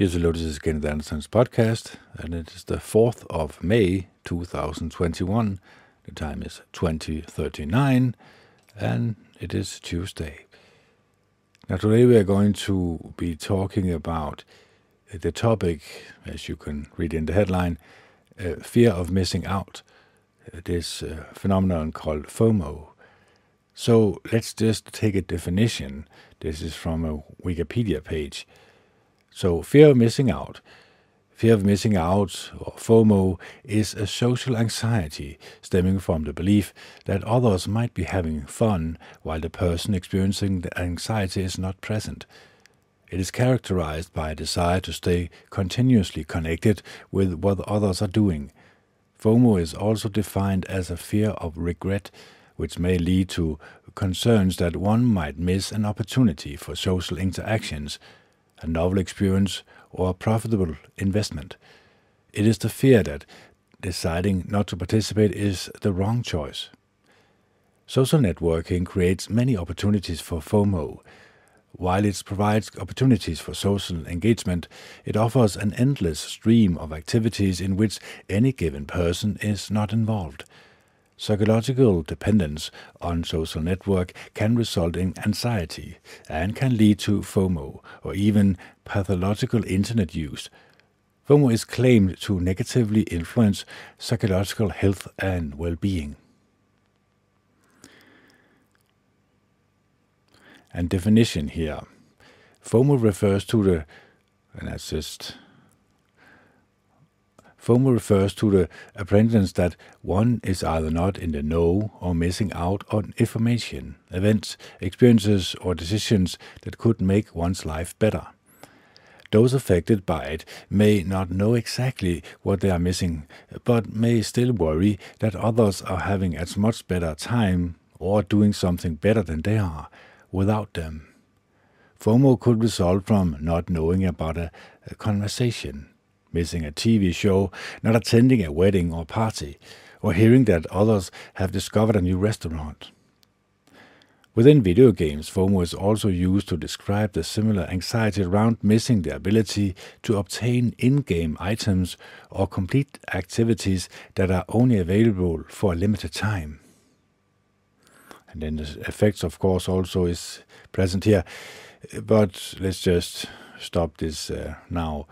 Yes, hello, this is Kenneth Anderson's podcast, and it is the 4th of May 2021. The time is 2039, and it is Tuesday. Now, today we are going to be talking about the topic, as you can read in the headline, uh, fear of missing out, this uh, phenomenon called FOMO. So let's just take a definition. This is from a Wikipedia page. So, fear of missing out. Fear of missing out, or FOMO, is a social anxiety stemming from the belief that others might be having fun while the person experiencing the anxiety is not present. It is characterized by a desire to stay continuously connected with what others are doing. FOMO is also defined as a fear of regret, which may lead to concerns that one might miss an opportunity for social interactions a novel experience, or a profitable investment. It is the fear that deciding not to participate is the wrong choice. Social networking creates many opportunities for FOMO. While it provides opportunities for social engagement, it offers an endless stream of activities in which any given person is not involved. Psychological dependence on social network can result in anxiety and can lead to FOMO or even pathological internet use. FOMO is claimed to negatively influence psychological health and well-being. And definition here. FOMO refers to the, and that's just FOMO refers to the apprehension that one is either not in the know or missing out on information, events, experiences, or decisions that could make one's life better. Those affected by it may not know exactly what they are missing, but may still worry that others are having as much better time or doing something better than they are without them. FOMO could result from not knowing about a, a conversation, missing a TV show, not attending a wedding or party, or hearing that others have discovered a new restaurant. Within video games, FOMO is also used to describe the similar anxiety around missing the ability to obtain in-game items or complete activities that are only available for a limited time. And then the effects, of course, also is present here. But let's just stop this uh, now.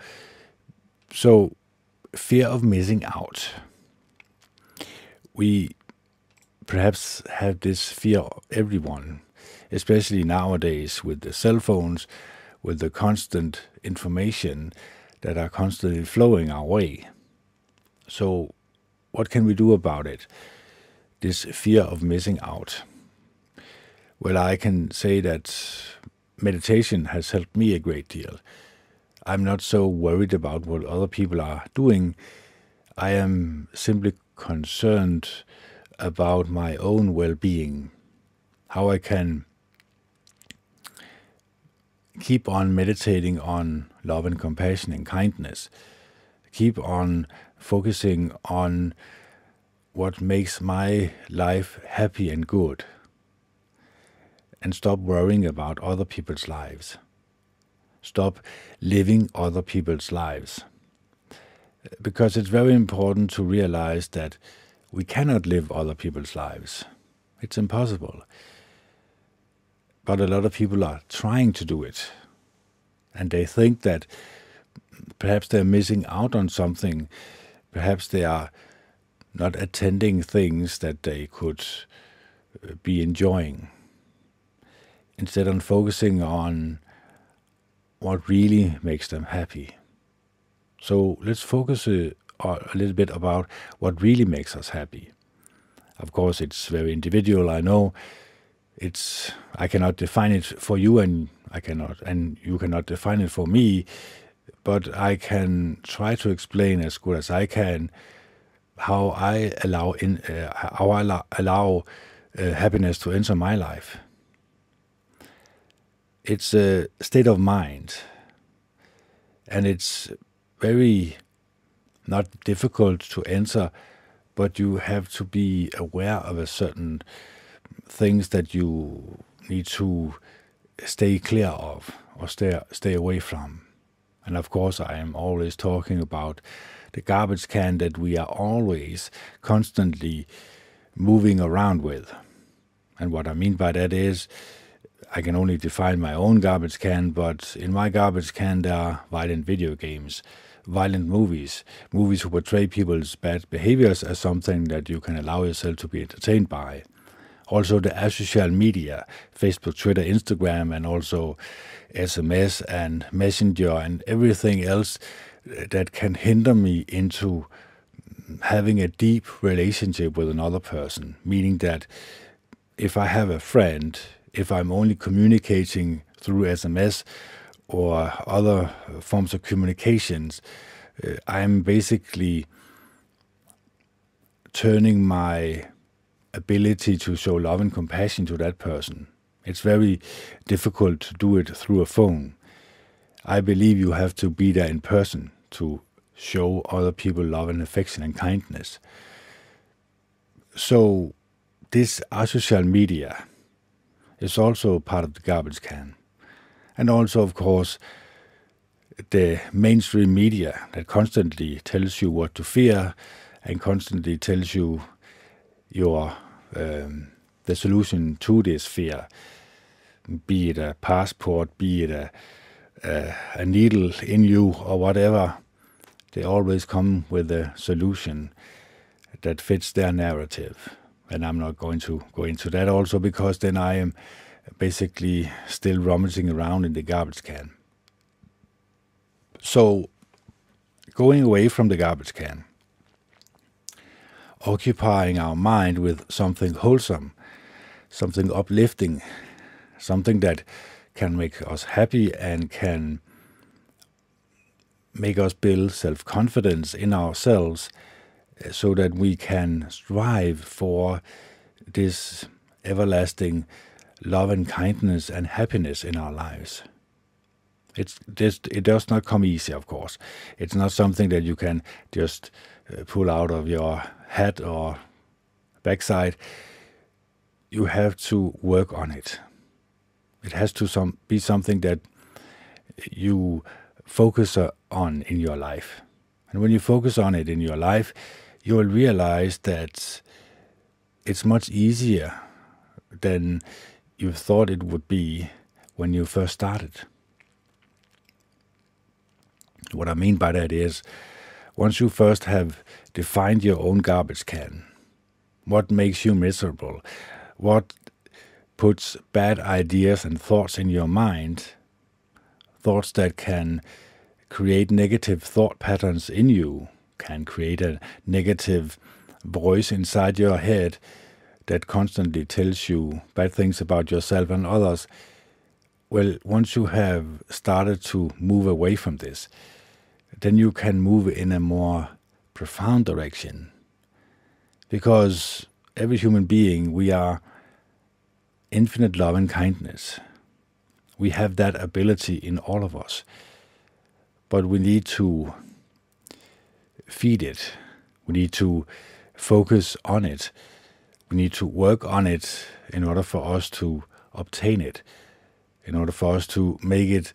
So, fear of missing out. We perhaps have this fear, everyone, especially nowadays with the cell phones, with the constant information that are constantly flowing our way. So, what can we do about it? This fear of missing out. Well, I can say that meditation has helped me a great deal. I'm not so worried about what other people are doing. I am simply concerned about my own well being, how I can keep on meditating on love and compassion and kindness, keep on focusing on what makes my life happy and good, and stop worrying about other people's lives stop living other people's lives. Because it's very important to realize that we cannot live other people's lives. It's impossible. But a lot of people are trying to do it. And they think that perhaps they're missing out on something. Perhaps they are not attending things that they could uh, be enjoying. Instead of focusing on what really makes them happy. So let's focus a, uh, a little bit about what really makes us happy. Of course, it's very individual. I know it's I cannot define it for you, and I cannot, and you cannot define it for me. But I can try to explain as good as I can how I allow in uh, how I allow, allow uh, happiness to enter my life it's a state of mind, and it's very not difficult to enter, but you have to be aware of a certain things that you need to stay clear of or stay stay away from. And of course, I am always talking about the garbage can that we are always constantly moving around with. And what I mean by that is, I can only define my own garbage can, but in my garbage can there are violent video games, violent movies, movies who portray people's bad behaviors as something that you can allow yourself to be entertained by. Also, the social media, Facebook, Twitter, Instagram, and also SMS and Messenger and everything else uh, that can hinder me into having a deep relationship with another person, meaning that if I have a friend, if I'm only communicating through SMS or other forms of communications, uh, I'm basically turning my ability to show love and compassion to that person. It's very difficult to do it through a phone. I believe you have to be there in person to show other people love and affection and kindness. So, this social media is also part of the garbage can. And also, of course, the mainstream media that constantly tells you what to fear and constantly tells you your um, the solution to this fear, be it a passport, be it a, a, a needle in you or whatever, they always come with a solution that fits their narrative. And I'm not going to go into that also because then I am basically still rummaging around in the garbage can. So, going away from the garbage can, occupying our mind with something wholesome, something uplifting, something that can make us happy and can make us build self confidence in ourselves so that we can strive for this everlasting love and kindness and happiness in our lives. It's just, it does not come easy, of course. It's not something that you can just uh, pull out of your hat or backside. You have to work on it. It has to some, be something that you focus uh, on in your life. And when you focus on it in your life, you will realize that it's much easier than you thought it would be when you first started. What I mean by that is, once you first have defined your own garbage can, what makes you miserable, what puts bad ideas and thoughts in your mind, thoughts that can create negative thought patterns in you, can create a negative voice inside your head that constantly tells you bad things about yourself and others. Well, once you have started to move away from this, then you can move in a more profound direction. Because every human being, we are infinite love and kindness. We have that ability in all of us. But we need to feed it. We need to focus on it. We need to work on it in order for us to obtain it, in order for us to make it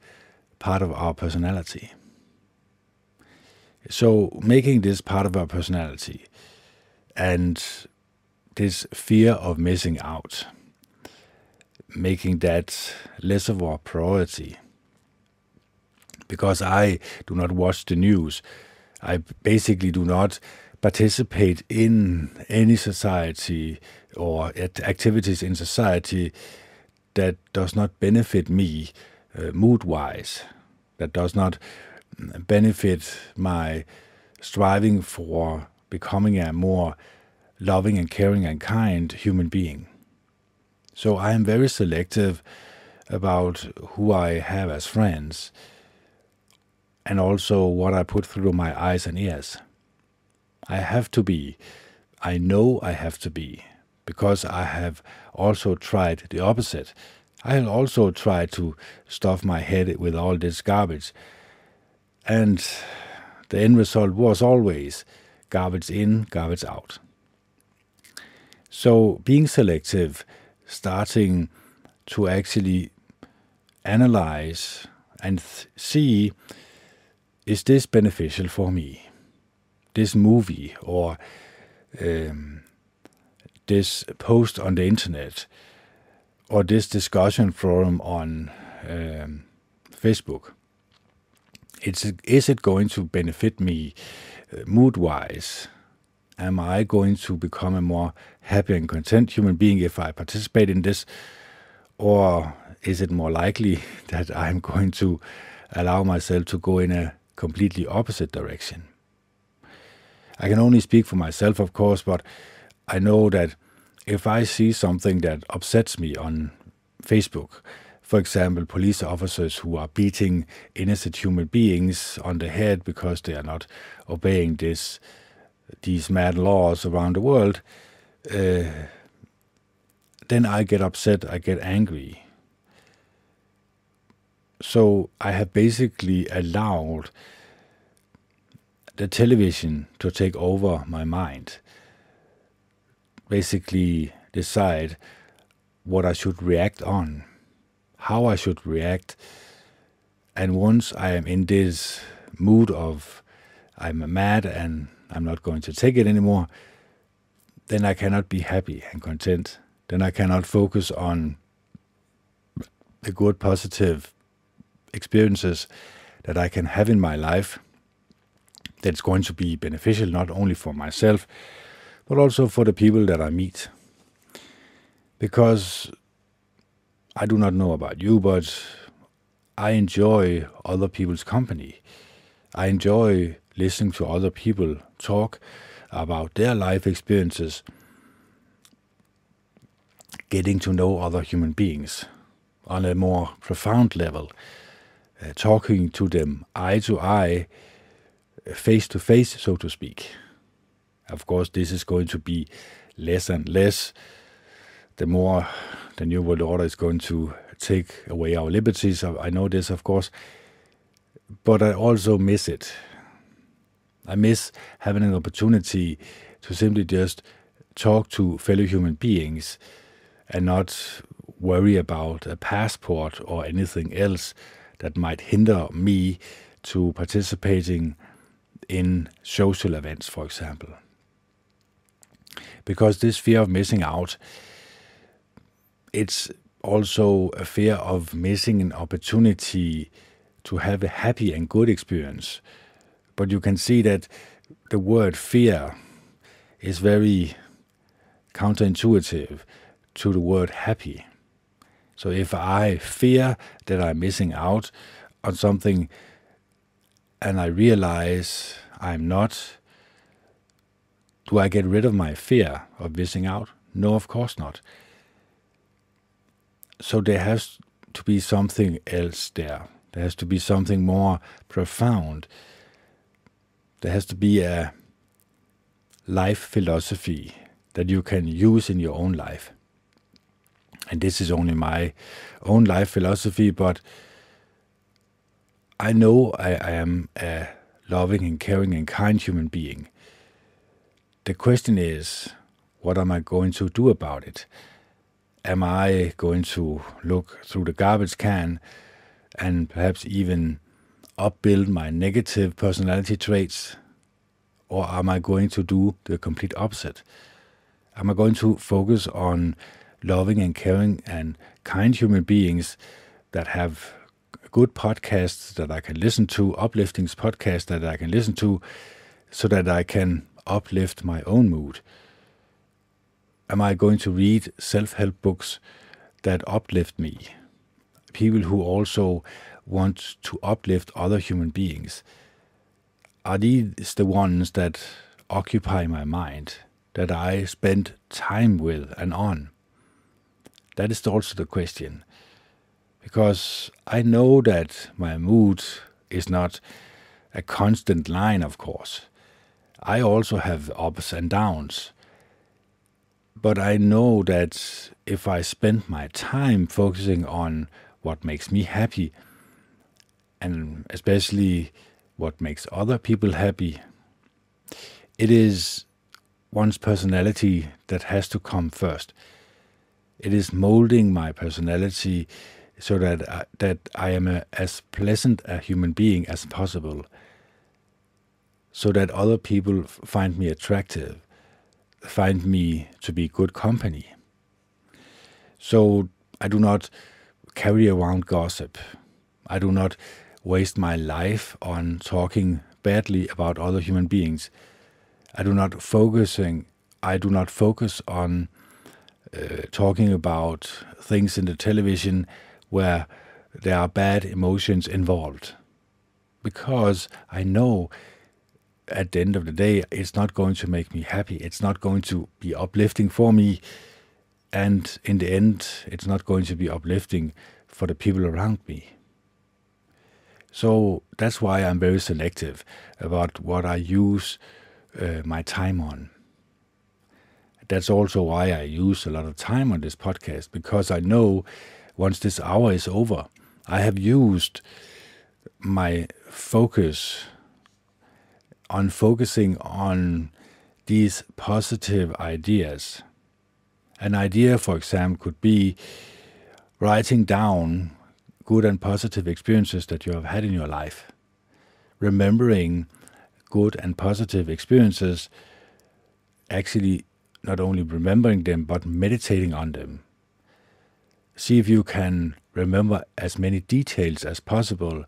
part of our personality. So, making this part of our personality and this fear of missing out, making that less of our priority. Because I do not watch the news, I basically do not participate in any society or activities in society that does not benefit me uh, mood wise, that does not benefit my striving for becoming a more loving and caring and kind human being. So I am very selective about who I have as friends and also what I put through my eyes and ears. I have to be, I know I have to be, because I have also tried the opposite. I have also tried to stuff my head with all this garbage and the end result was always garbage in, garbage out. So being selective, starting to actually analyze and see is this beneficial for me? This movie or um, this post on the internet or this discussion forum on um, Facebook. It's, is it going to benefit me uh, mood wise? Am I going to become a more happy and content human being if I participate in this? Or is it more likely that I'm going to allow myself to go in a completely opposite direction? I can only speak for myself, of course, but I know that if I see something that upsets me on Facebook, for example, police officers who are beating innocent human beings on the head because they are not obeying this these mad laws around the world, uh, then I get upset, I get angry. So I have basically allowed the television to take over my mind. Basically, decide what I should react on, how I should react. And once I am in this mood of I'm mad and I'm not going to take it anymore, then I cannot be happy and content. Then I cannot focus on the good, positive experiences that I can have in my life that's going to be beneficial not only for myself, but also for the people that I meet. Because I do not know about you, but I enjoy other people's company. I enjoy listening to other people talk about their life experiences, getting to know other human beings on a more profound level, uh, talking to them eye to eye, face to face, so to speak. Of course, this is going to be less and less the more the New World Order is going to take away our liberties. I know this, of course, but I also miss it. I miss having an opportunity to simply just talk to fellow human beings and not worry about a passport or anything else that might hinder me to participating in social events, for example. Because this fear of missing out, it's also a fear of missing an opportunity to have a happy and good experience. But you can see that the word fear is very counterintuitive to the word happy. So if I fear that I'm missing out on something and I realize I'm not, do I get rid of my fear of missing out? No, of course not. So there has to be something else there. There has to be something more profound. There has to be a life philosophy that you can use in your own life. And this is only my own life philosophy, but I know I, I am a loving and caring and kind human being. The question is, what am I going to do about it? Am I going to look through the garbage can and perhaps even upbuild my negative personality traits? Or am I going to do the complete opposite? Am I going to focus on loving and caring and kind human beings that have good podcasts that I can listen to, uplifting podcasts that I can listen to, so that I can uplift my own mood? Am I going to read self help books that uplift me? People who also want to uplift other human beings. Are these the ones that occupy my mind, that I spend time with and on? That is also the question because I know that my mood is not a constant line, of course. I also have ups and downs. But I know that if I spend my time focusing on what makes me happy, and especially what makes other people happy, it is one's personality that has to come first. It is molding my personality so that I, that I am a, as pleasant a human being as possible, so that other people find me attractive, find me to be good company. So I do not carry around gossip. I do not waste my life on talking badly about other human beings. I do not focusing I do not focus on uh, talking about things in the television where there are bad emotions involved. Because I know at the end of the day it's not going to make me happy. It's not going to be uplifting for me. And in the end it's not going to be uplifting for the people around me. So that's why I'm very selective about what I use uh, my time on. That's also why I use a lot of time on this podcast because I know once this hour is over, I have used my focus on focusing on these positive ideas. An idea, for example, could be writing down good and positive experiences that you have had in your life. Remembering good and positive experiences, actually not only remembering them, but meditating on them. See if you can remember as many details as possible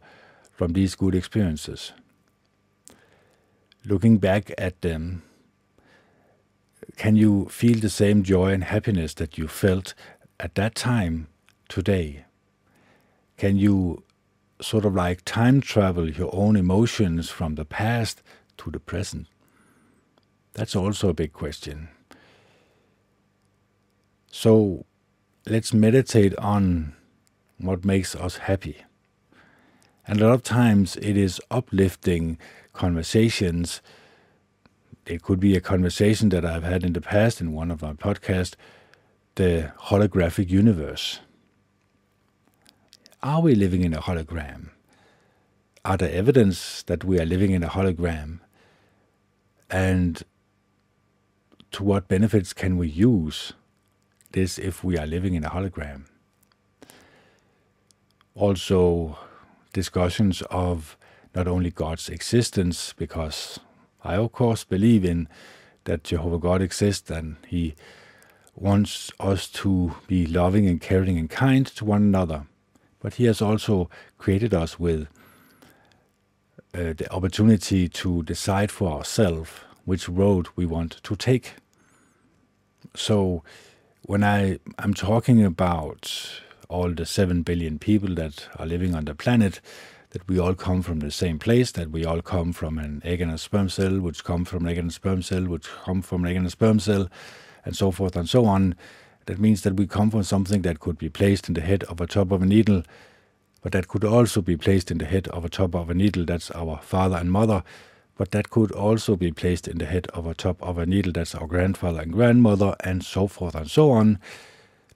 from these good experiences. Looking back at them, can you feel the same joy and happiness that you felt at that time today? Can you sort of like time travel your own emotions from the past to the present? That's also a big question. So let's meditate on what makes us happy. And a lot of times it is uplifting conversations. It could be a conversation that I've had in the past in one of my podcasts, the holographic universe. Are we living in a hologram? Are there evidence that we are living in a hologram? And to what benefits can we use this if we are living in a hologram? Also, discussions of not only God's existence, because I, of course, believe in that Jehovah God exists and He wants us to be loving and caring and kind to one another but He has also created us with uh, the opportunity to decide for ourselves which road we want to take. So, when I am talking about all the 7 billion people that are living on the planet, that we all come from the same place, that we all come from an egg and a sperm cell, which come from an egg and a sperm cell, which come from an egg and a sperm cell, and so forth and so on, that means that we come from something that could be placed in the head of a top of a needle, but that could also be placed in the head of a top of a needle, that's our father and mother, but that could also be placed in the head of a top of a needle, that's our grandfather and grandmother, and so forth and so on.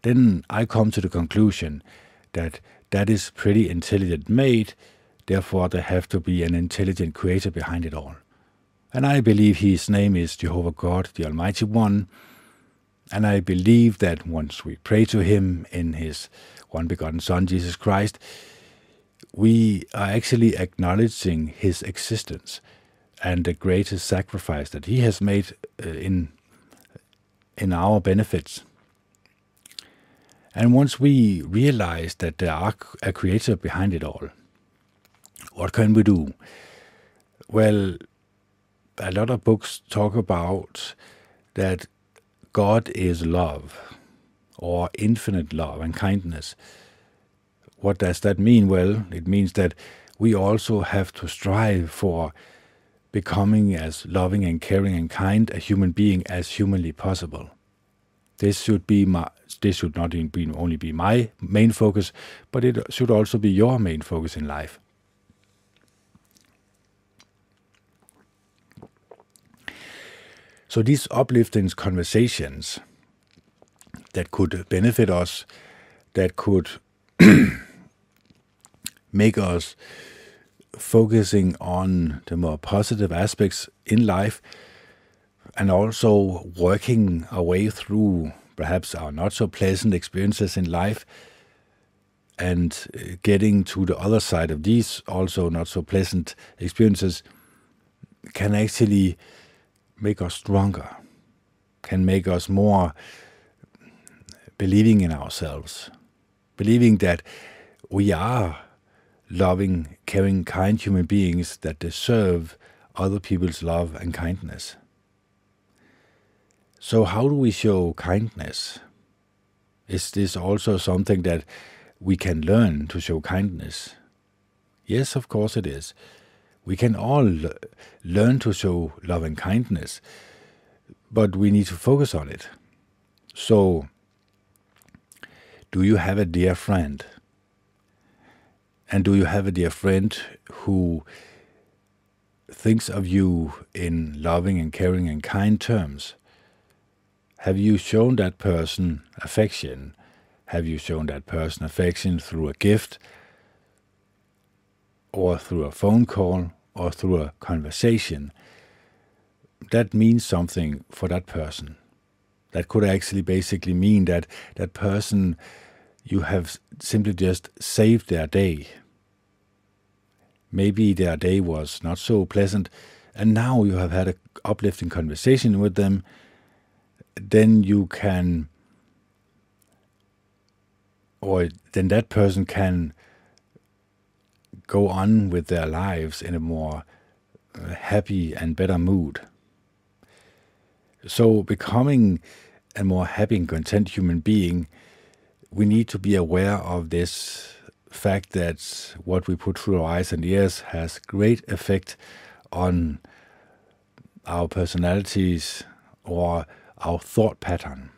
Then I come to the conclusion that that is pretty intelligent made, therefore there have to be an intelligent creator behind it all. And I believe his name is Jehovah God, the Almighty One, and I believe that once we pray to Him in His one begotten Son, Jesus Christ, we are actually acknowledging His existence and the greatest sacrifice that He has made uh, in in our benefits. And once we realize that there are a creator behind it all, what can we do? Well, a lot of books talk about that God is love or infinite love and kindness. What does that mean? Well, it means that we also have to strive for becoming as loving and caring and kind a human being as humanly possible. This should be my this should not only be my main focus, but it should also be your main focus in life. So these uplifting conversations that could benefit us, that could make us focusing on the more positive aspects in life and also working our way through perhaps our not so pleasant experiences in life and uh, getting to the other side of these also not so pleasant experiences can actually make us stronger, can make us more believing in ourselves, believing that we are loving, caring, kind human beings that deserve other people's love and kindness. So, how do we show kindness? Is this also something that we can learn to show kindness? Yes, of course it is. We can all learn to show love and kindness, but we need to focus on it. So, do you have a dear friend? And do you have a dear friend who thinks of you in loving and caring and kind terms? Have you shown that person affection? Have you shown that person affection through a gift, or through a phone call, or through a conversation? That means something for that person. That could actually basically mean that that person you have simply just saved their day. Maybe their day was not so pleasant, and now you have had an uplifting conversation with them. Then you can, or then that person can go on with their lives in a more uh, happy and better mood. So, becoming a more happy and content human being we need to be aware of this fact that what we put through our eyes and ears has great effect on our personalities or our thought pattern.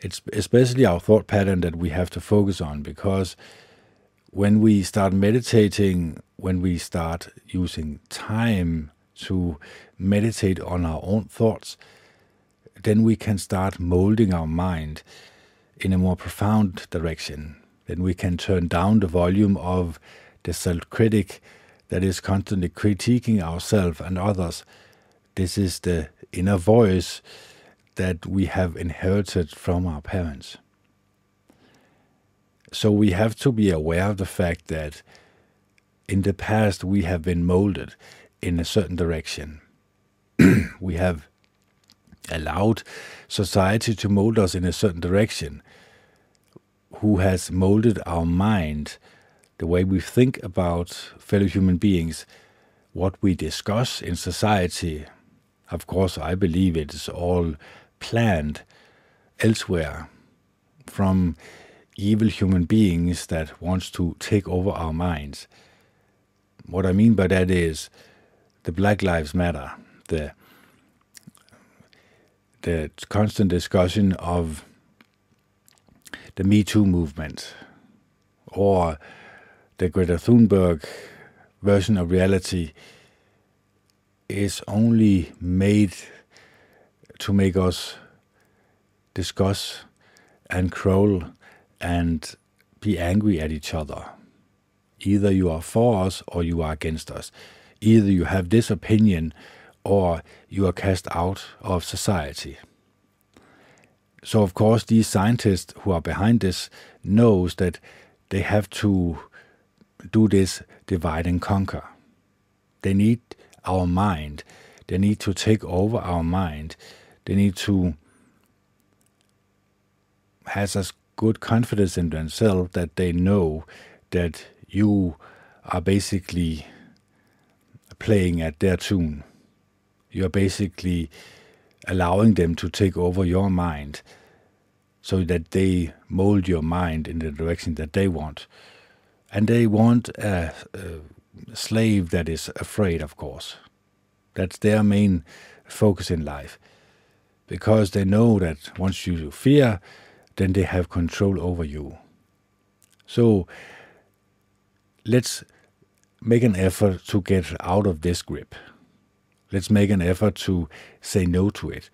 It's especially our thought pattern that we have to focus on because when we start meditating, when we start using time to meditate on our own thoughts, then we can start molding our mind in a more profound direction, then we can turn down the volume of the self critic that is constantly critiquing ourselves and others. This is the inner voice that we have inherited from our parents. So we have to be aware of the fact that in the past we have been molded in a certain direction. we have allowed society to mold us in a certain direction, who has molded our mind, the way we think about fellow human beings, what we discuss in society. Of course, I believe it is all planned elsewhere from evil human beings that wants to take over our minds. What I mean by that is the Black Lives Matter, the the constant discussion of the Me Too movement or the Greta Thunberg version of reality is only made to make us discuss and crawl and be angry at each other. Either you are for us or you are against us. Either you have this opinion or you are cast out of society. So of course these scientists who are behind this knows that they have to do this divide and conquer. They need our mind. They need to take over our mind. They need to have as good confidence in themselves that they know that you are basically playing at their tune you're basically allowing them to take over your mind so that they mold your mind in the direction that they want. And they want a, a slave that is afraid, of course. That's their main focus in life. Because they know that once you fear, then they have control over you. So let's make an effort to get out of this grip. Let's make an effort to say no to it.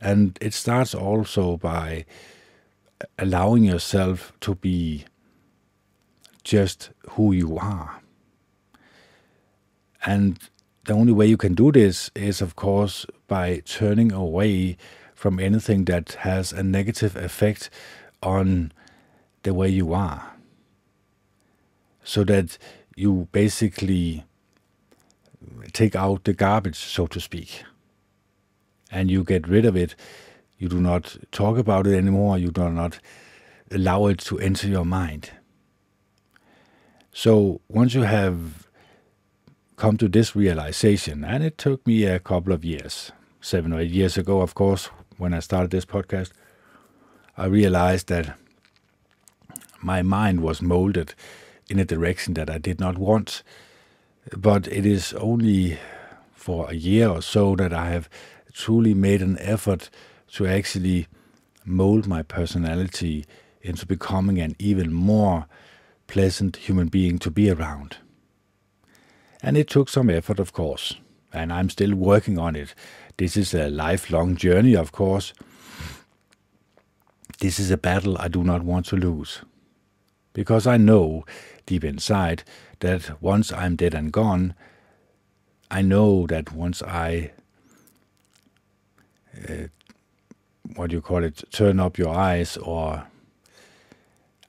And it starts also by allowing yourself to be just who you are. And the only way you can do this is, of course, by turning away from anything that has a negative effect on the way you are. So that you basically take out the garbage, so to speak. And you get rid of it. You do not talk about it anymore. You do not allow it to enter your mind. So once you have come to this realization, and it took me a couple of years, seven or eight years ago, of course, when I started this podcast, I realized that my mind was molded in a direction that I did not want. But it is only for a year or so that I have truly made an effort to actually mold my personality into becoming an even more pleasant human being to be around. And it took some effort, of course, and I'm still working on it. This is a lifelong journey, of course. This is a battle I do not want to lose. Because I know deep inside that once I'm dead and gone, I know that once I, uh, what do you call it, turn up your eyes or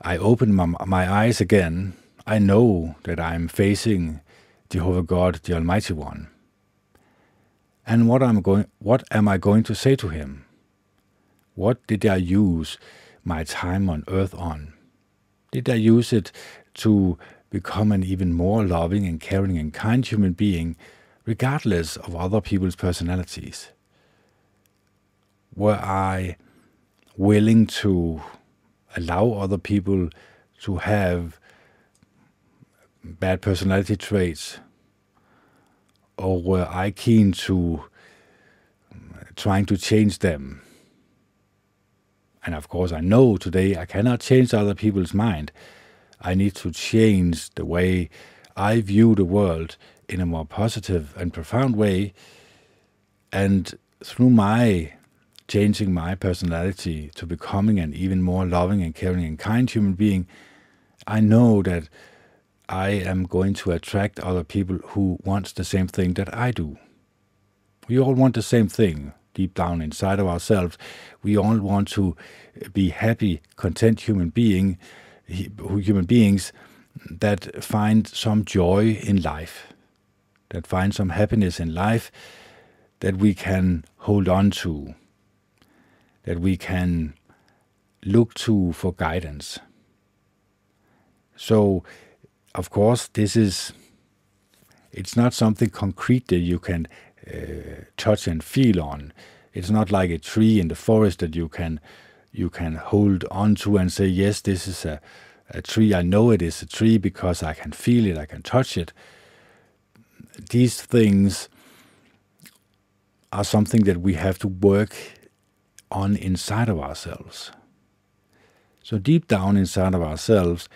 I open my, my eyes again, I know that I'm facing Jehovah God, the Almighty One. And what am going what am I going to say to him? What did I use my time on earth on? Did I use it to become an even more loving and caring and kind human being, regardless of other people's personalities? Were I willing to allow other people to have bad personality traits? Or were I keen to trying to change them? And of course, I know today I cannot change other people's mind. I need to change the way I view the world in a more positive and profound way. And through my changing my personality to becoming an even more loving and caring and kind human being, I know that I am going to attract other people who want the same thing that I do. We all want the same thing deep down inside of ourselves. We all want to be happy, content human being, human beings that find some joy in life, that find some happiness in life that we can hold on to, that we can look to for guidance. So, of course, this is it's not something concrete that you can Uh, touch and feel on. It's not like a tree in the forest that you can you can hold on to and say, yes, this is a, a tree. I know it is a tree because I can feel it, I can touch it. These things are something that we have to work on inside of ourselves. So, deep down inside of ourselves,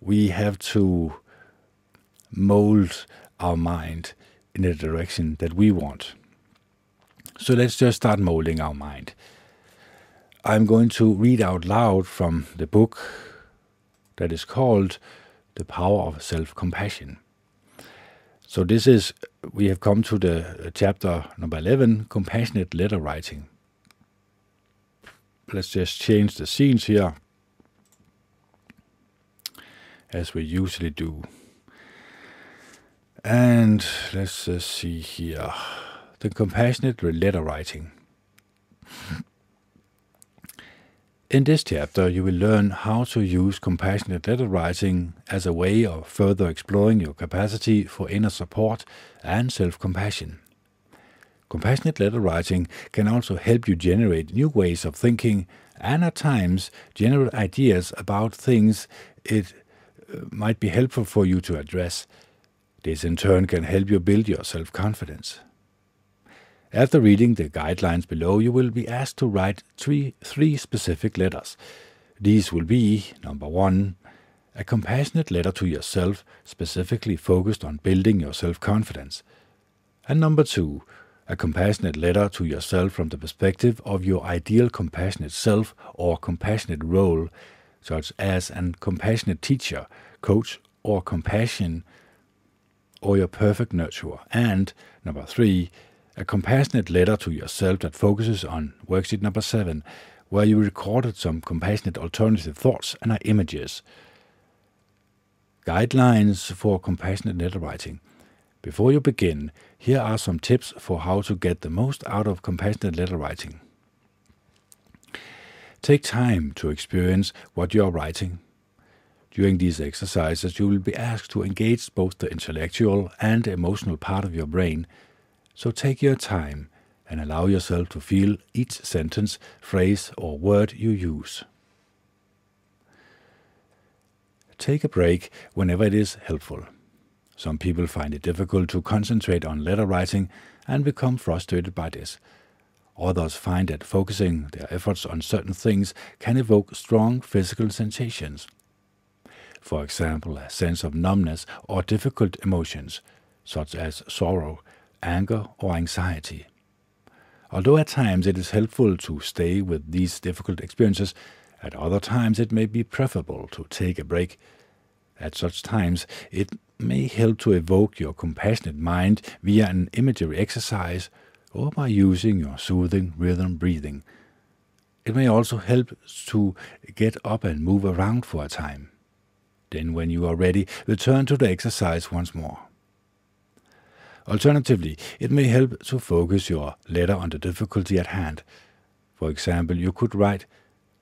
we have to mold our mind in the direction that we want. So let's just start molding our mind. I'm going to read out loud from the book that is called The Power of Self Compassion. So, this is, we have come to the uh, chapter number 11 Compassionate Letter Writing. Let's just change the scenes here as we usually do. And let's uh, see here the compassionate letter writing. In this chapter, you will learn how to use compassionate letter writing as a way of further exploring your capacity for inner support and self compassion. Compassionate letter writing can also help you generate new ways of thinking and at times generate ideas about things it uh, might be helpful for you to address this in turn can help you build your self confidence. After reading the guidelines below, you will be asked to write three, three specific letters. These will be number one, a compassionate letter to yourself, specifically focused on building your self confidence. And number two, a compassionate letter to yourself from the perspective of your ideal compassionate self or compassionate role, such as an compassionate teacher, coach, or compassion or your perfect nurturer. And number three, a compassionate letter to yourself that focuses on worksheet number seven, where you recorded some compassionate alternative thoughts and images. Guidelines for compassionate letter writing. Before you begin, here are some tips for how to get the most out of compassionate letter writing. Take time to experience what you are writing. During these exercises, you will be asked to engage both the intellectual and emotional part of your brain, so take your time and allow yourself to feel each sentence, phrase, or word you use. Take a break whenever it is helpful. Some people find it difficult to concentrate on letter writing and become frustrated by this. Others find that focusing their efforts on certain things can evoke strong physical sensations. For example, a sense of numbness or difficult emotions, such as sorrow, anger, or anxiety. Although at times it is helpful to stay with these difficult experiences, at other times it may be preferable to take a break. At such times, it may help to evoke your compassionate mind via an imagery exercise or by using your soothing rhythm breathing. It may also help to get up and move around for a time. Then, when you are ready, return to the exercise once more. Alternatively, it may help to focus your letter on the difficulty at hand. For example, you could write,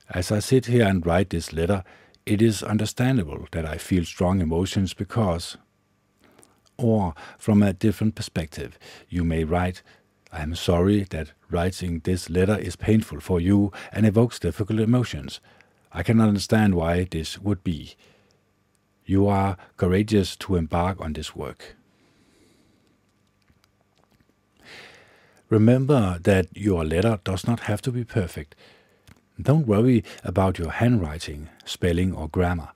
As I sit here and write this letter, it is understandable that I feel strong emotions because. Or, from a different perspective, you may write, I am sorry that writing this letter is painful for you and evokes difficult emotions. I can understand why this would be. You are courageous to embark on this work. Remember that your letter does not have to be perfect. Don't worry about your handwriting, spelling, or grammar.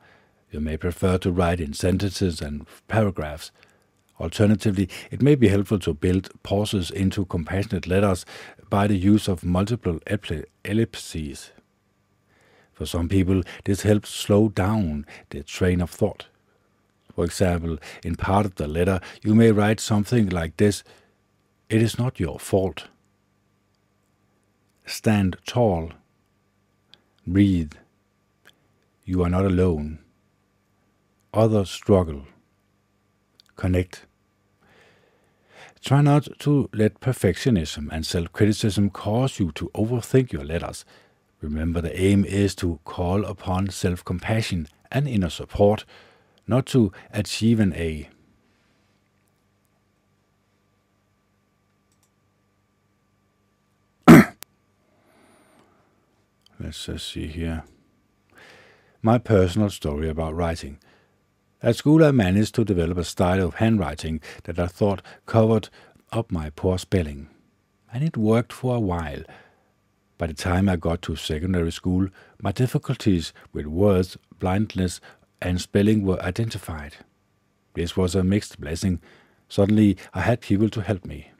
You may prefer to write in sentences and paragraphs. Alternatively, it may be helpful to build pauses into compassionate letters by the use of multiple ellipses. For some people, this helps slow down the train of thought. For example, in part of the letter, you may write something like this It is not your fault. Stand tall. Breathe. You are not alone. Others struggle. Connect. Try not to let perfectionism and self criticism cause you to overthink your letters. Remember, the aim is to call upon self compassion and inner support, not to achieve an A. Let's just see here. My personal story about writing. At school, I managed to develop a style of handwriting that I thought covered up my poor spelling. And it worked for a while. By the time I got to secondary school, my difficulties with words, blindness, and spelling were identified. This was a mixed blessing. Suddenly, I had people to help me.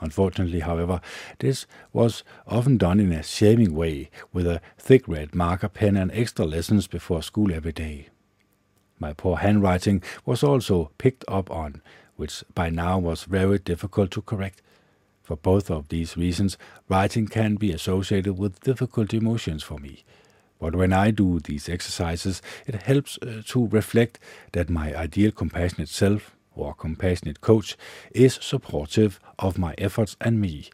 Unfortunately, however, this was often done in a shaming way, with a thick red marker pen and extra lessons before school every day. My poor handwriting was also picked up on, which by now was very difficult to correct. For both of these reasons, writing can be associated with difficult emotions for me. But when I do these exercises, it helps uh, to reflect that my ideal compassionate self or compassionate coach is supportive of my efforts and me.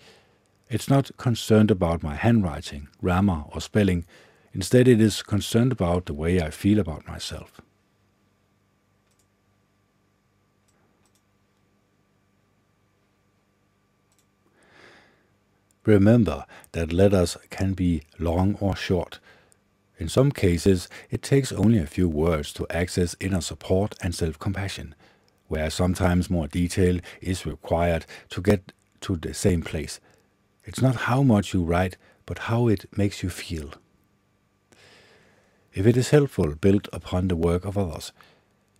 It's not concerned about my handwriting, grammar, or spelling. Instead, it is concerned about the way I feel about myself. Remember that letters can be long or short. In some cases, it takes only a few words to access inner support and self compassion, where sometimes more detail is required to get to the same place. It's not how much you write, but how it makes you feel. If it is helpful, build upon the work of others.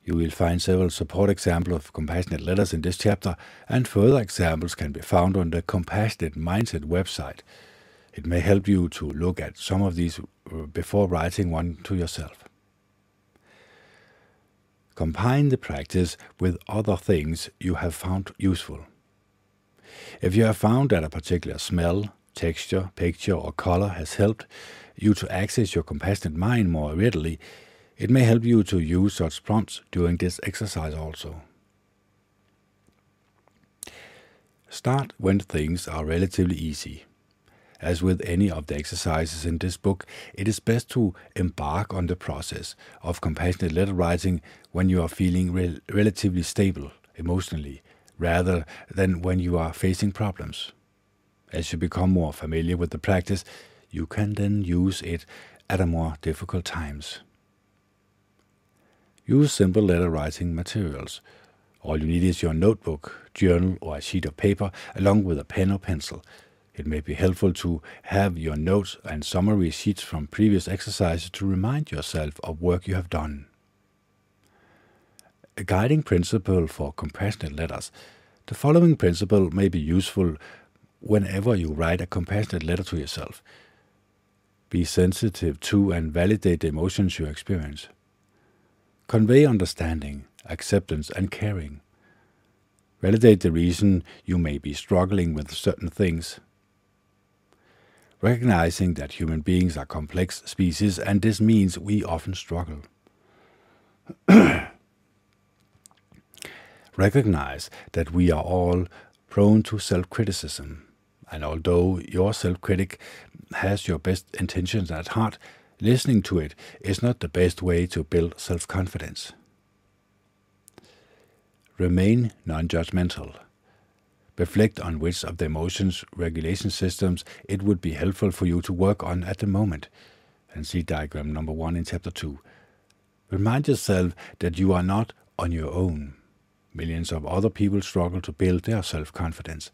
You will find several support examples of compassionate letters in this chapter, and further examples can be found on the Compassionate Mindset website. It may help you to look at some of these uh, before writing one to yourself. Combine the practice with other things you have found useful. If you have found that a particular smell, texture, picture, or color has helped you to access your compassionate mind more readily, it may help you to use such prompts during this exercise also. Start when things are relatively easy. As with any of the exercises in this book, it is best to embark on the process of compassionate letter writing when you are feeling rel- relatively stable emotionally, rather than when you are facing problems. As you become more familiar with the practice, you can then use it at a more difficult times. Use simple letter writing materials. All you need is your notebook, journal, or a sheet of paper, along with a pen or pencil. It may be helpful to have your notes and summary sheets from previous exercises to remind yourself of work you have done. A guiding principle for compassionate letters. The following principle may be useful whenever you write a compassionate letter to yourself. Be sensitive to and validate the emotions you experience. Convey understanding, acceptance, and caring. Validate the reason you may be struggling with certain things recognizing that human beings are complex species and this means we often struggle. Recognize that we are all prone to self criticism, and although your self critic has your best intentions at heart, listening to it is not the best way to build self confidence. Remain non judgmental reflect on which of the emotions regulation systems it would be helpful for you to work on at the moment, and see diagram number one in chapter 2. Remind yourself that you are not on your own. Millions of other people struggle to build their self confidence.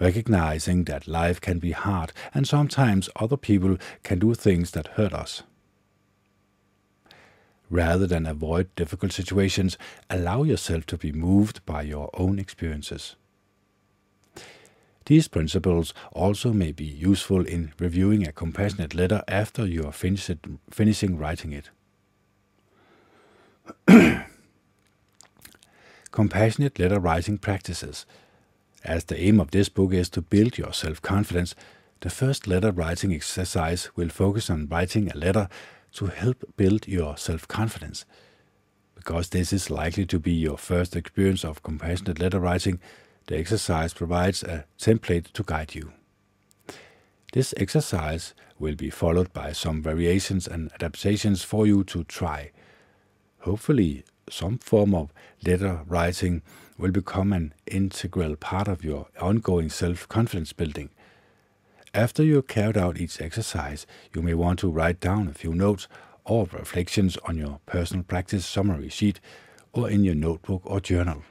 Recognizing that life can be hard and sometimes other people can do things that hurt us. Rather than avoid difficult situations, allow yourself to be moved by your own experiences. These principles also may be useful in reviewing a compassionate letter after you are finished, finishing writing it. compassionate letter writing practices. As the aim of this book is to build your self confidence, the first letter writing exercise will focus on writing a letter to help build your self confidence. Because this is likely to be your first experience of compassionate letter writing, the exercise provides a template to guide you. This exercise will be followed by some variations and adaptations for you to try. Hopefully, some form of letter writing will become an integral part of your ongoing self confidence building. After you have carried out each exercise, you may want to write down a few notes or reflections on your personal practice summary sheet or in your notebook or journal.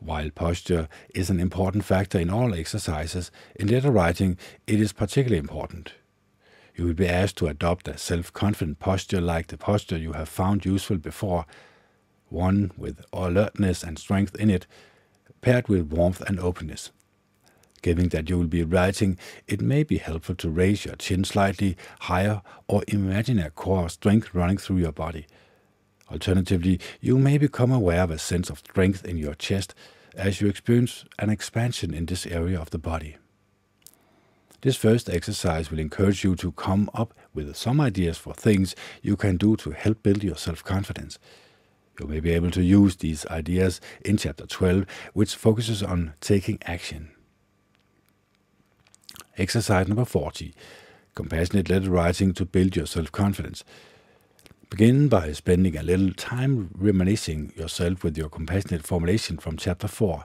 While posture is an important factor in all exercises, in letter writing it is particularly important. You will be asked to adopt a self confident posture like the posture you have found useful before, one with alertness and strength in it, paired with warmth and openness. Given that you will be writing, it may be helpful to raise your chin slightly higher or imagine a core strength running through your body. Alternatively, you may become aware of a sense of strength in your chest as you experience an expansion in this area of the body. This first exercise will encourage you to come up with some ideas for things you can do to help build your self confidence. You may be able to use these ideas in chapter 12, which focuses on taking action. Exercise number 40 Compassionate letter writing to build your self confidence. Begin by spending a little time reminiscing yourself with your compassionate formulation from chapter 4.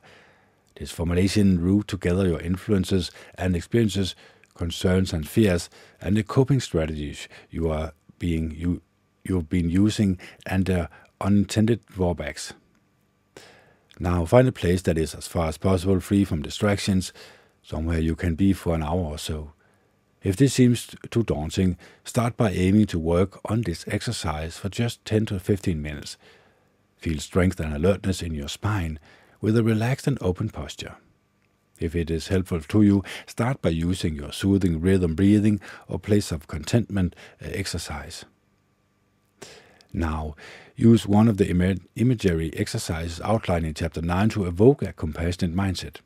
This formulation root together your influences and experiences, concerns and fears, and the coping strategies you are being you you've been using and their unintended drawbacks. Now find a place that is as far as possible free from distractions, somewhere you can be for an hour or so. If this seems too daunting, start by aiming to work on this exercise for just 10 to 15 minutes. Feel strength and alertness in your spine with a relaxed and open posture. If it is helpful to you, start by using your soothing rhythm breathing or place of contentment uh, exercise. Now, use one of the imagery exercises outlined in Chapter 9 to evoke a compassionate mindset.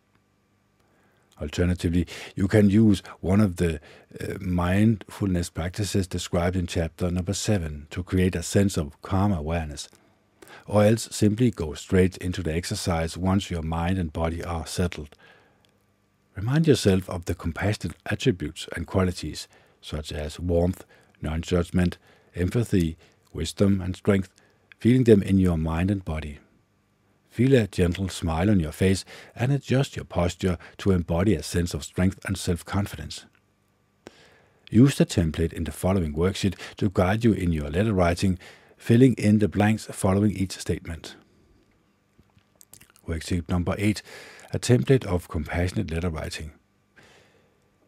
Alternatively, you can use one of the uh, mindfulness practices described in chapter number 7 to create a sense of calm awareness. or else simply go straight into the exercise once your mind and body are settled. Remind yourself of the compassionate attributes and qualities, such as warmth, non judgment, empathy, wisdom, and strength, feeling them in your mind and body. Feel a gentle smile on your face and adjust your posture to embody a sense of strength and self confidence. Use the template in the following worksheet to guide you in your letter writing, filling in the blanks following each statement. Worksheet number 8 A template of compassionate letter writing.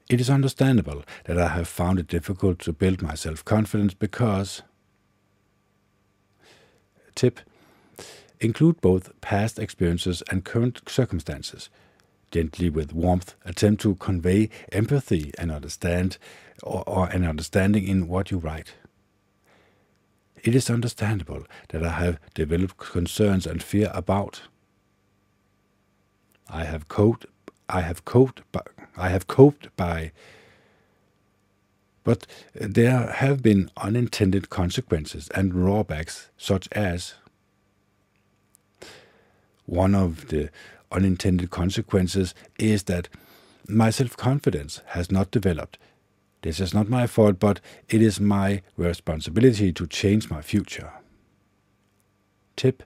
It is understandable that I have found it difficult to build my self confidence because. Tip Include both past experiences and current circumstances. Gently, with warmth, attempt to convey empathy and understand or, or an understanding in what you write. It is understandable that I have developed concerns and fear about. I have coped. I have coped. By, I have coped by. But there have been unintended consequences and drawbacks, such as one of the unintended consequences is that my self confidence has not developed. This is not my fault, but it is my responsibility to change my future. Tip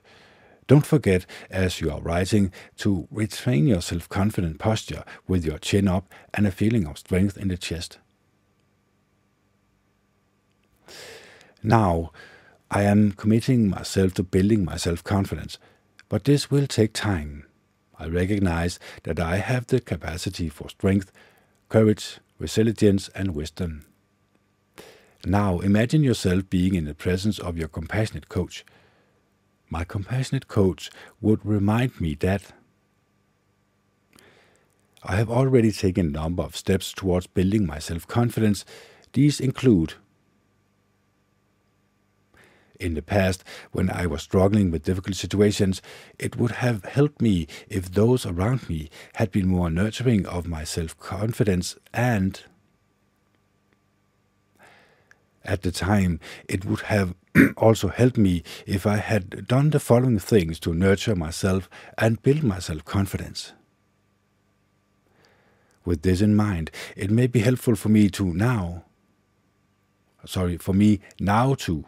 Don't forget, as you are writing, to retrain your self confident posture with your chin up and a feeling of strength in the chest. Now, I am committing myself to building my self confidence but this will take time. I recognize that I have the capacity for strength, courage, resilience, and wisdom. Now imagine yourself being in the presence of your compassionate coach. My compassionate coach would remind me that I have already taken a number of steps towards building my self confidence. These include in the past, when I was struggling with difficult situations, it would have helped me if those around me had been more nurturing of my self confidence and at the time, it would have also helped me if I had done the following things to nurture myself and build my self confidence. With this in mind, it may be helpful for me to now, sorry, for me now to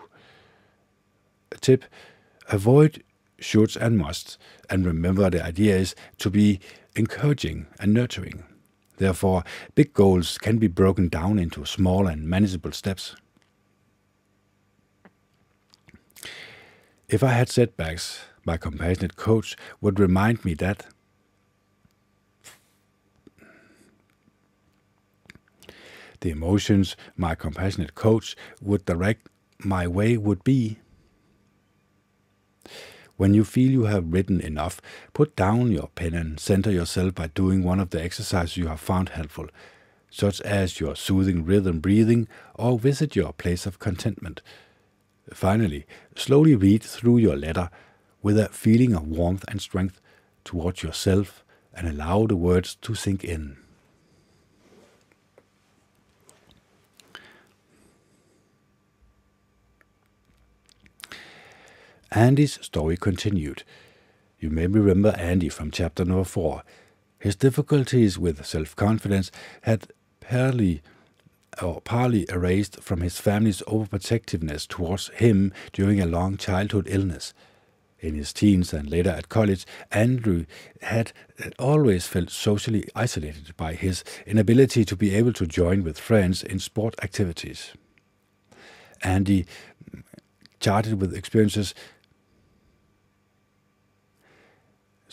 tip avoid shoulds and musts, and remember the idea is to be encouraging and nurturing. Therefore, big goals can be broken down into small and manageable steps. If I had setbacks, my compassionate coach would remind me that the emotions my compassionate coach would direct my way would be when you feel you have written enough, put down your pen and center yourself by doing one of the exercises you have found helpful, such as your soothing rhythm breathing or visit your place of contentment. Finally, slowly read through your letter with a feeling of warmth and strength towards yourself and allow the words to sink in. Andy's story continued. You may remember Andy from chapter number 4. His difficulties with self confidence had partly or partly erased from his family's overprotectiveness towards him during a long childhood illness. In his teens and later at college, Andrew had always felt socially isolated by his inability to be able to join with friends in sport activities. Andy charted with experiences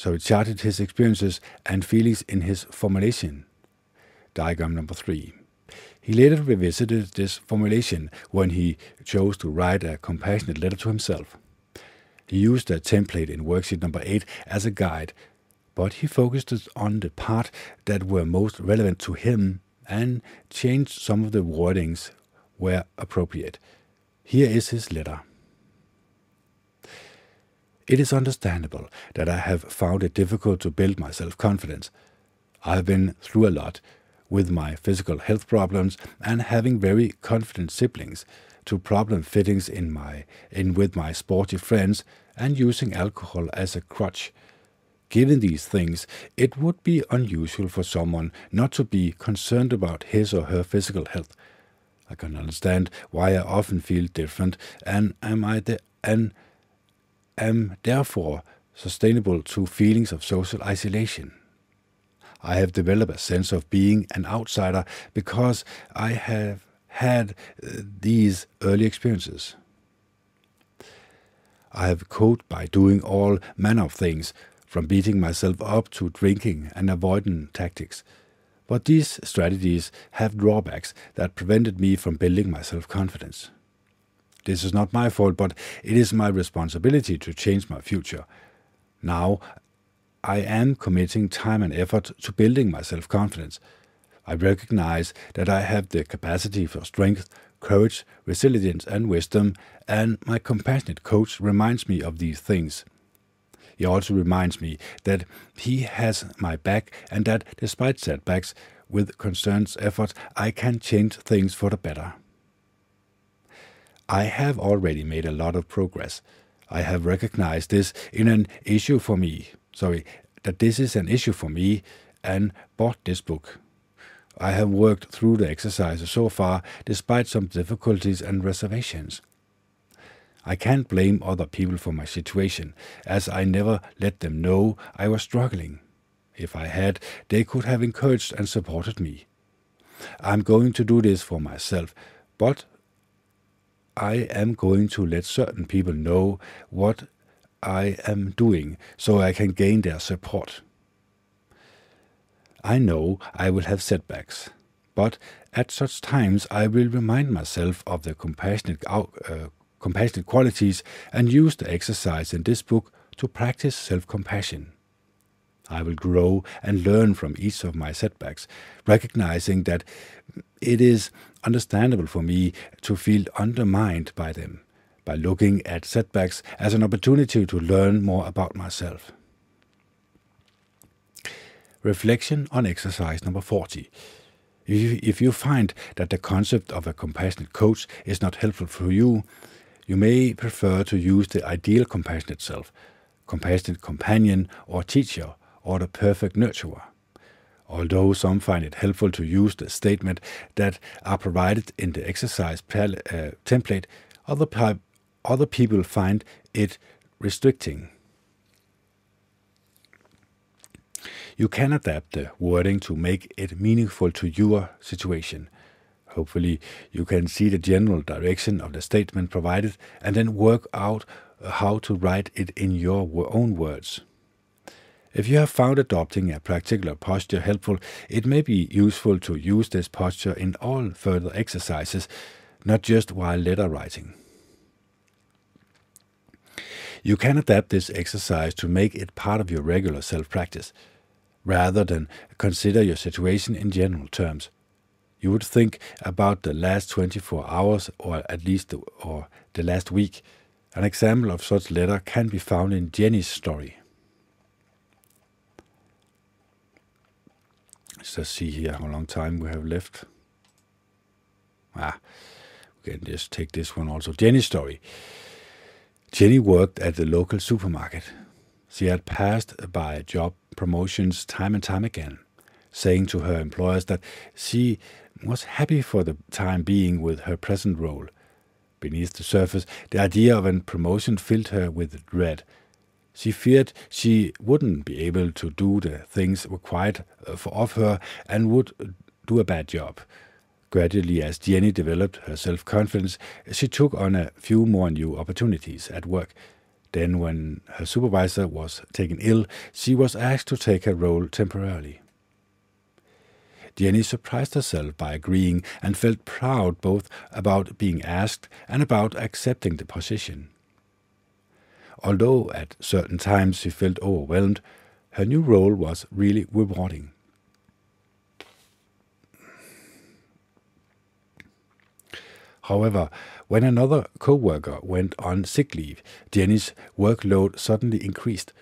So it charted his experiences and feelings in his formulation. Diagram number three. He later revisited this formulation when he chose to write a compassionate letter to himself. He used a template in worksheet number 8 as a guide, but he focused on the part that were most relevant to him and changed some of the wordings where appropriate. Here is his letter. It is understandable that I have found it difficult to build my self confidence. I have been through a lot, with my physical health problems and having very confident siblings to problem fittings in my in with my sporty friends and using alcohol as a crutch. Given these things, it would be unusual for someone not to be concerned about his or her physical health. I can understand why I often feel different and am I the, and am therefore sustainable to feelings of social isolation. I have developed a sense of being an outsider because I have had uh, these early experiences. I have coped by doing all manner of things, from beating myself up to drinking and avoiding tactics. But these strategies have drawbacks that prevented me from building my self confidence. This is not my fault, but it is my responsibility to change my future. Now I am committing time and effort to building my self confidence. I recognize that I have the capacity for strength, courage, resilience, and wisdom, and my compassionate coach reminds me of these things. He also reminds me that he has my back and that despite setbacks, with concerned effort, I can change things for the better. I have already made a lot of progress. I have recognized this in an issue for me, sorry, that this is an issue for me and bought this book. I have worked through the exercises so far despite some difficulties and reservations. I can't blame other people for my situation, as I never let them know I was struggling. If I had, they could have encouraged and supported me. I'm going to do this for myself, but I am going to let certain people know what I am doing so I can gain their support. I know I will have setbacks, but at such times I will remind myself of the compassionate, uh, compassionate qualities and use the exercise in this book to practice self compassion. I will grow and learn from each of my setbacks, recognizing that it is understandable for me to feel undermined by them, by looking at setbacks as an opportunity to learn more about myself. Reflection on exercise number 40. If you find that the concept of a compassionate coach is not helpful for you, you may prefer to use the ideal compassionate self, compassionate companion or teacher, or the perfect nurturer. Although some find it helpful to use the statement that are provided in the exercise uh, template, other, other people find it restricting. You can adapt the wording to make it meaningful to your situation. Hopefully, you can see the general direction of the statement provided and then work out how to write it in your own words. If you have found adopting a particular posture helpful, it may be useful to use this posture in all further exercises, not just while letter writing. You can adapt this exercise to make it part of your regular self practice, rather than consider your situation in general terms. You would think about the last 24 hours or at least the, or the last week. An example of such letter can be found in Jenny's story. Let's just see here how long time we have left. Ah, we can just take this one also. Jenny's story. Jenny worked at the local supermarket. She had passed by job promotions time and time again, saying to her employers that she was happy for the time being with her present role. Beneath the surface, the idea of a promotion filled her with dread she feared she wouldn't be able to do the things required uh, of her and would do a bad job. Gradually, as Jenny developed her self confidence, she took on a few more new opportunities at work. Then, when her supervisor was taken ill, she was asked to take her role temporarily. Jenny surprised herself by agreeing and felt proud both about being asked and about accepting the position. Although at certain times she felt overwhelmed, her new role was really rewarding. However, when another co-worker went on sick leave, Jenny's workload suddenly increased.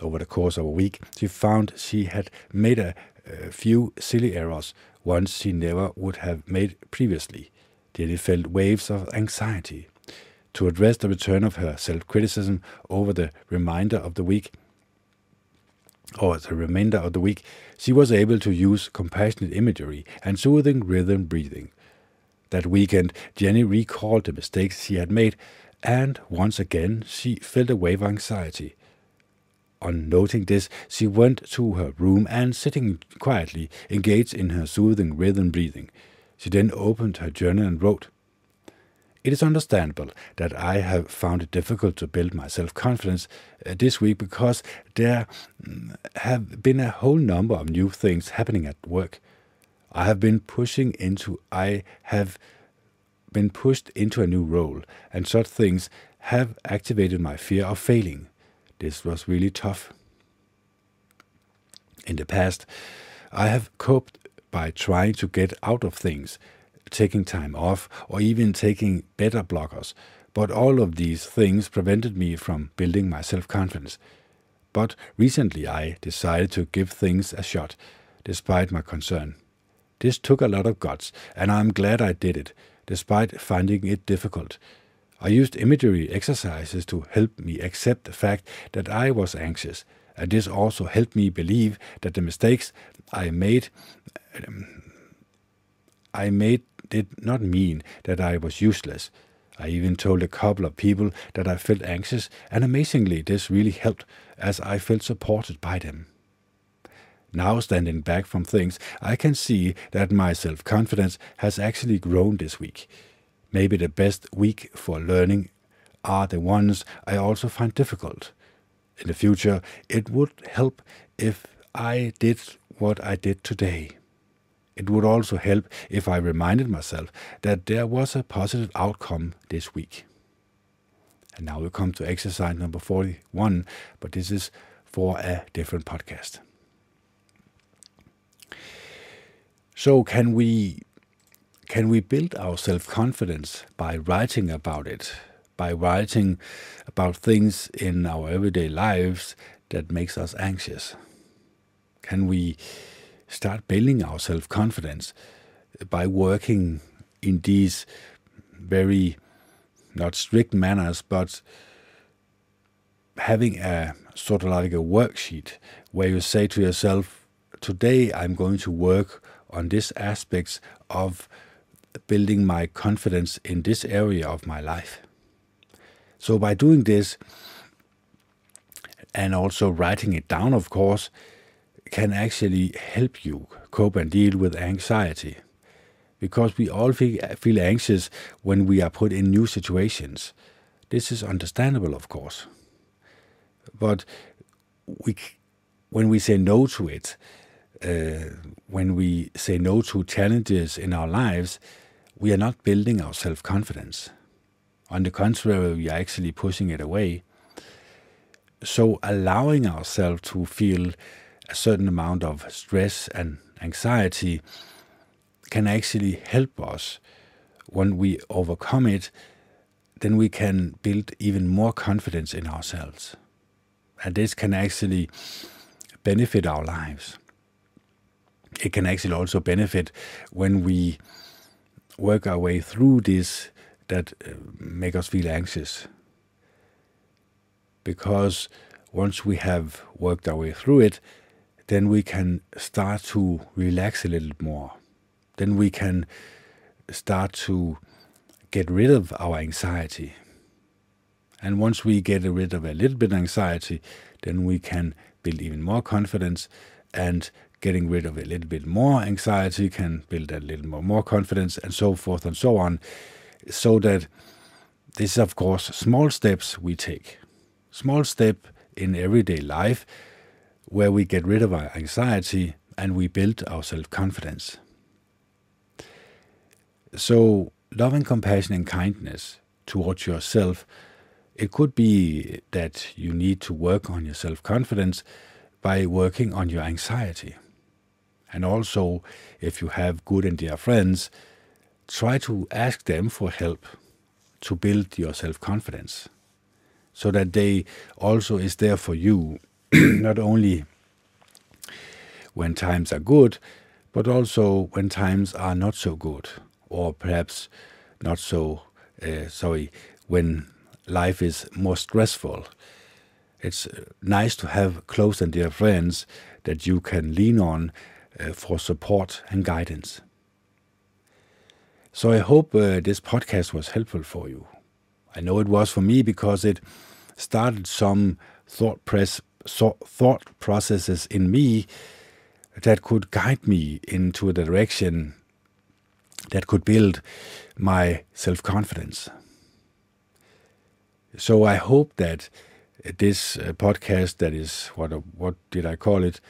Over the course of a week, she found she had made a, a few silly errors, ones she never would have made previously. Jenny felt waves of anxiety. To address the return of her self criticism over the remainder of the week, or the remainder of the week, she was able to use compassionate imagery and soothing rhythm breathing. That weekend, Jenny recalled the mistakes she had made, and once again she felt a wave of anxiety. On noting this, she went to her room and, sitting quietly, engaged in her soothing rhythm breathing. She then opened her journal and wrote, It is understandable that I have found it difficult to build my self confidence uh, this week because there mm, have been a whole number of new things happening at work. I have been pushing into, I have been pushed into a new role, and such things have activated my fear of failing. This was really tough. In the past, I have coped by trying to get out of things, taking time off, or even taking beta blockers, but all of these things prevented me from building my self confidence. But recently I decided to give things a shot, despite my concern. This took a lot of guts, and I'm glad I did it, despite finding it difficult. I used imagery exercises to help me accept the fact that I was anxious, and this also helped me believe that the mistakes I made um, I made did not mean that I was useless. I even told a couple of people that I felt anxious, and amazingly, this really helped as I felt supported by them. Now, standing back from things, I can see that my self confidence has actually grown this week. Maybe the best week for learning are the ones I also find difficult. In the future, it would help if I did what I did today. It would also help if I reminded myself that there was a positive outcome this week. And now we come to exercise number 41, but this is for a different podcast. So, can we can we build our self confidence by writing about it, by writing about things in our everyday lives that makes us anxious? Can we start building our self confidence by working in these very not strict manners, but having a sort of like a worksheet where you say to yourself, Today I'm going to work on this aspects of building my confidence in this area of my life. So, by doing this, and also writing it down, of course, can actually help you cope and deal with anxiety. Because we all feel anxious when we are put in new situations. This is understandable, of course. But we, when we say no to it, uh, when we say no to challenges in our lives, we are not building our self confidence. On the contrary, we are actually pushing it away. So, allowing ourselves to feel a certain amount of stress and anxiety can actually help us. When we overcome it, then we can build even more confidence in ourselves. And this can actually benefit our lives. It can actually also benefit when we work our way through this that uh, make us feel anxious. Because once we have worked our way through it, then we can start to relax a little more. Then we can start to get rid of our anxiety. And once we get rid of a little bit of anxiety, then we can build even more confidence and getting rid of a little bit more anxiety can build a little more, more confidence and so forth and so on. So that this is, of course, small steps we take. Small step in everyday life where we get rid of our anxiety and we build our self confidence. So, love and compassion and kindness towards yourself, it could be that you need to work on your self confidence by working on your anxiety. And also, if you have good and dear friends, try to ask them for help to build your self confidence so that they also is there for you not only when times are good, but also when times are not so good, or perhaps not so, uh, sorry, when life is more stressful. It's uh, nice to have close and dear friends that you can lean on uh, for support and guidance. So I hope uh, this podcast was helpful for you. I know it was for me because it started some thought press so, thought processes in me that could guide me into a direction that could build my self confidence. So I hope that this uh, podcast, that is what what did I call it?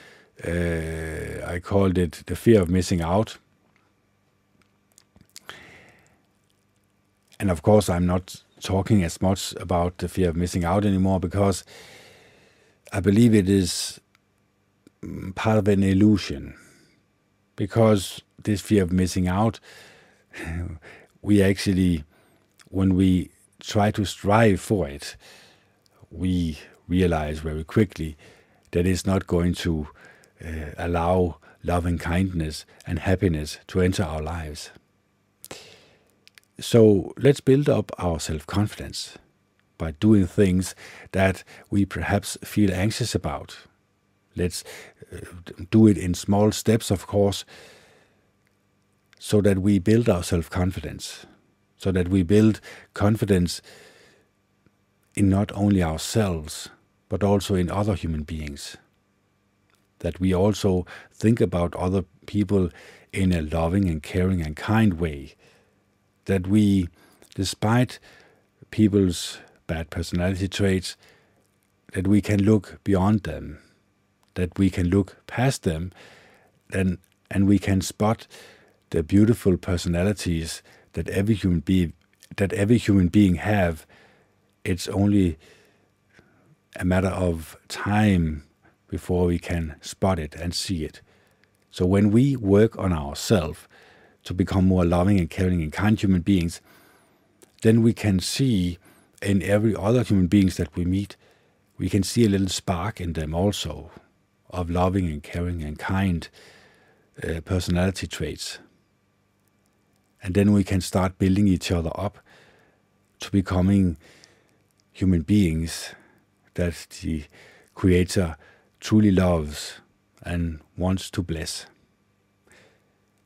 Uh, I called it the fear of missing out. And of course, I'm not talking as much about the fear of missing out anymore because I believe it is mm, part of an illusion. Because this fear of missing out, we actually, when we try to strive for it, we realize very quickly that it's not going to uh, allow love and kindness and happiness to enter our lives. So let's build up our self confidence by doing things that we perhaps feel anxious about. Let's uh, do it in small steps, of course, so that we build our self confidence, so that we build confidence in not only ourselves, but also in other human beings. That we also think about other people in a loving and caring and kind way. That we, despite people's bad personality traits, that we can look beyond them, that we can look past them, and, and we can spot the beautiful personalities that every human being that every human being have. It's only a matter of time before we can spot it and see it. So when we work on ourselves to become more loving and caring and kind human beings, then we can see in every other human beings that we meet, we can see a little spark in them also of loving and caring and kind uh, personality traits. And then we can start building each other up to becoming human beings that the Creator truly loves and wants to bless.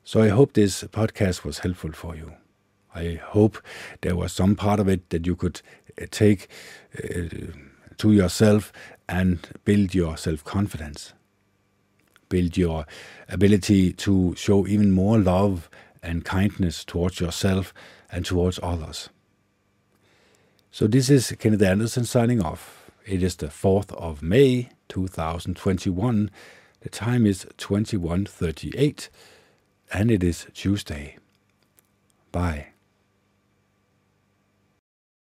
So I hope this podcast was helpful for you. I hope there was some part of it that you could uh, take uh, to yourself and build your self confidence, build your ability to show even more love and kindness towards yourself and towards others. So, this is Kenneth Anderson signing off. It is the 4th of May 2021. The time is 21:38 and it is Tuesday. Bye.